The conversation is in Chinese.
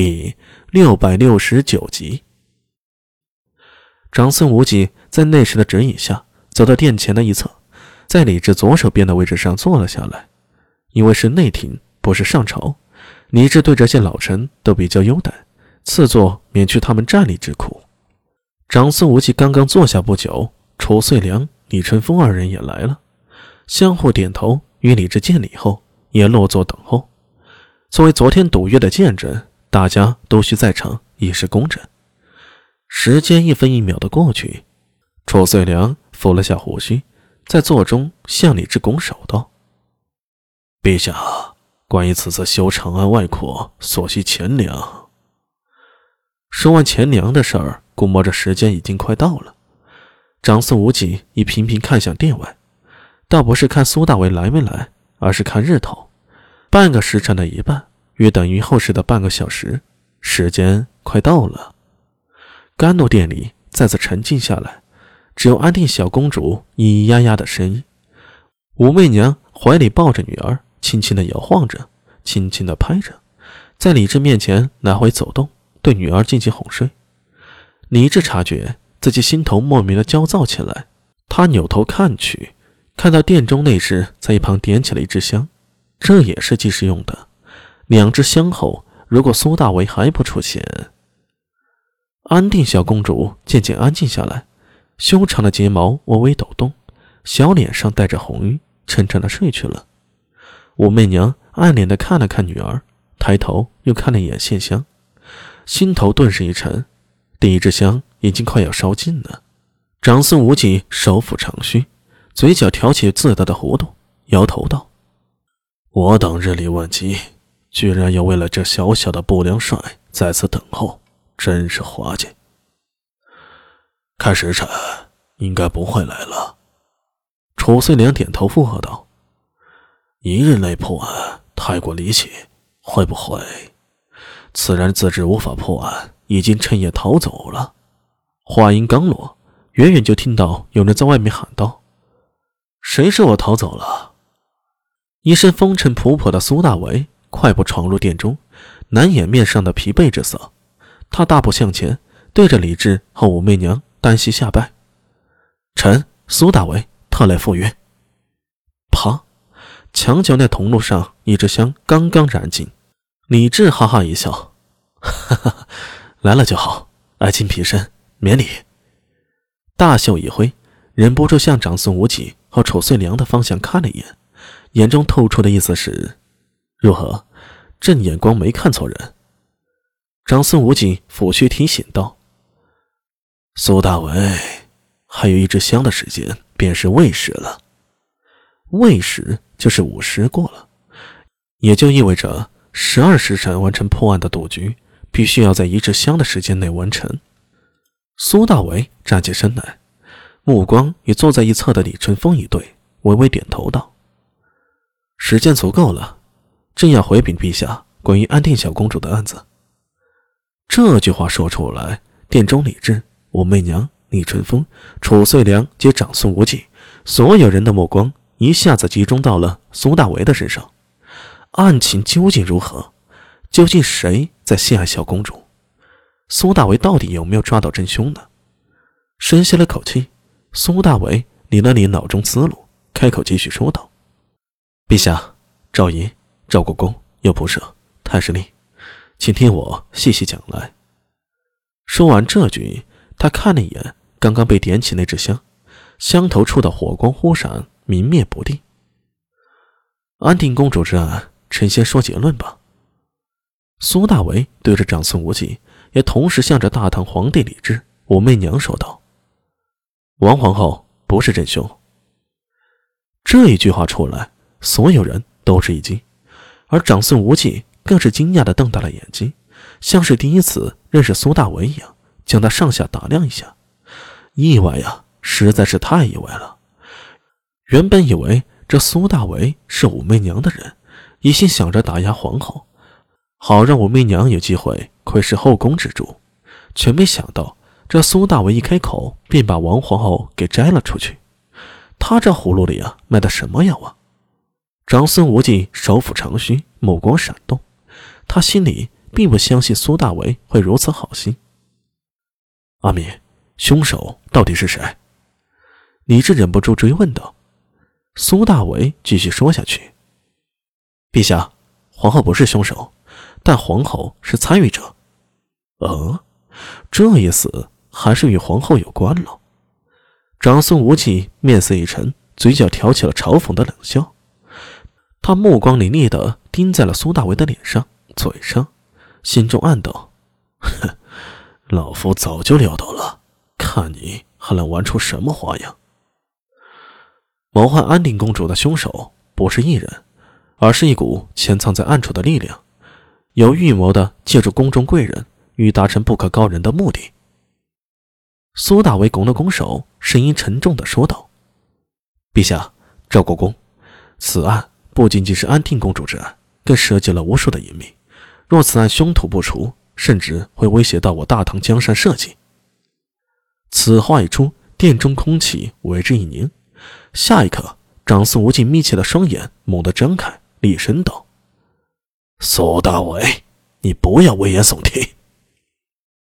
第六百六十九集。长孙无忌在内侍的指引下，走到殿前的一侧，在李治左手边的位置上坐了下来。因为是内廷，不是上朝，李治对这些老臣都比较优待，赐座免去他们站立之苦。长孙无忌刚刚坐下不久，褚遂良、李淳风二人也来了，相互点头，与李治见礼后，也落座等候。作为昨天赌约的见证，大家都需在场，以示公正。时间一分一秒的过去，褚遂良抚了下胡须，在座中向李治拱手道：“陛下，关于此次修长安外扩所需钱粮。”说完钱粮的事儿，估摸着时间已经快到了。长孙无忌已频频看向殿外，倒不是看苏大为来没来，而是看日头。半个时辰的一半，约等于后世的半个小时，时间快到了。甘露殿里再次沉静下来，只有安定小公主咿咿呀呀的声音。武媚娘怀里抱着女儿，轻轻的摇晃着，轻轻的拍着，在李治面前来回走动，对女儿进行哄睡。李治察觉自己心头莫名的焦躁起来，他扭头看去，看到殿中内侍在一旁点起了一支香，这也是计时用的。两支香后，如果苏大为还不出现，安定小公主渐渐安静下来，修长的睫毛微微抖动，小脸上带着红晕，沉沉的睡去了。武媚娘暗恋的看了看女儿，抬头又看了一眼线香，心头顿时一沉。第一支香已经快要烧尽了。长孙无忌手抚长须，嘴角挑起自得的弧度，摇头道：“我等日理万机，居然要为了这小小的不良帅在此等候。”真是滑稽！看时辰，应该不会来了。楚遂良点头附和道：“一日内破案太过离奇，会不会此人自知无法破案，已经趁夜逃走了？”话音刚落，远远就听到有人在外面喊道：“谁说我逃走了？”一身风尘仆仆的苏大为快步闯入殿中，难掩面上的疲惫之色。他大步向前，对着李治和武媚娘单膝下拜：“臣苏大为特来赴约。”啪！墙角那铜炉上一支香刚刚燃尽，李治哈哈一笑：“哈哈，来了就好，爱卿平身，免礼。”大袖一挥，忍不住向长孙无忌和褚遂良的方向看了一眼，眼中透出的意思是：“如何？朕眼光没看错人？”长孙无忌抚须提醒道：“苏大为，还有一支香的时间，便是未时了。未时就是午时过了，也就意味着十二时辰完成破案的赌局，必须要在一支香的时间内完成。”苏大为站起身来，目光与坐在一侧的李淳风一对，微微点头道：“时间足够了，朕要回禀陛下关于安定小公主的案子。”这句话说出来，殿中李治、武媚娘、李淳风、褚遂良及长孙无忌，所有人的目光一下子集中到了苏大为的身上。案情究竟如何？究竟谁在陷害小公主？苏大为到底有没有抓到真凶呢？深吸了口气，苏大为理了理脑中思路，开口继续说道：“陛下，赵姨、赵国公有不舍，太师令。”请听我细细讲来。说完这句，他看了一眼刚刚被点起那只香，香头处的火光忽闪，明灭不定。安定公主之案，臣先说结论吧。苏大为对着长孙无忌，也同时向着大唐皇帝李治、武媚娘说道：“王皇后不是真凶。”这一句话出来，所有人都是一惊，而长孙无忌。更是惊讶的瞪大了眼睛，像是第一次认识苏大为一样，将他上下打量一下。意外呀，实在是太意外了。原本以为这苏大为是武媚娘的人，一心想着打压皇后，好让武媚娘有机会窥视后宫之主，却没想到这苏大为一开口便把王皇后给摘了出去。他这葫芦里啊，卖的什么药啊？长孙无忌手抚长须，目光闪动。他心里并不相信苏大为会如此好心。阿米，凶手到底是谁？李治忍不住追问道。苏大为继续说下去：“陛下，皇后不是凶手，但皇后是参与者。呃，这一死还是与皇后有关了。”长孙无忌面色一沉，嘴角挑起了嘲讽的冷笑。他目光凌厉地盯在了苏大为的脸上、嘴上，心中暗道：“哼，老夫早就料到了，看你还能玩出什么花样。”谋害安定公主的凶手不是一人，而是一股潜藏在暗处的力量，有预谋的借助宫中贵人，欲达成不可告人的目的。苏大为拱了拱手，声音沉重的说道：“陛下，赵国公，此案不仅仅是安定公主之案，更涉及了无数的隐秘。若此案凶徒不除，甚至会威胁到我大唐江山社稷。”此话一出，殿中空气为之一凝。下一刻，长孙无忌眯起了双眼，猛地张开，厉声道：“苏大伟，你不要危言耸听！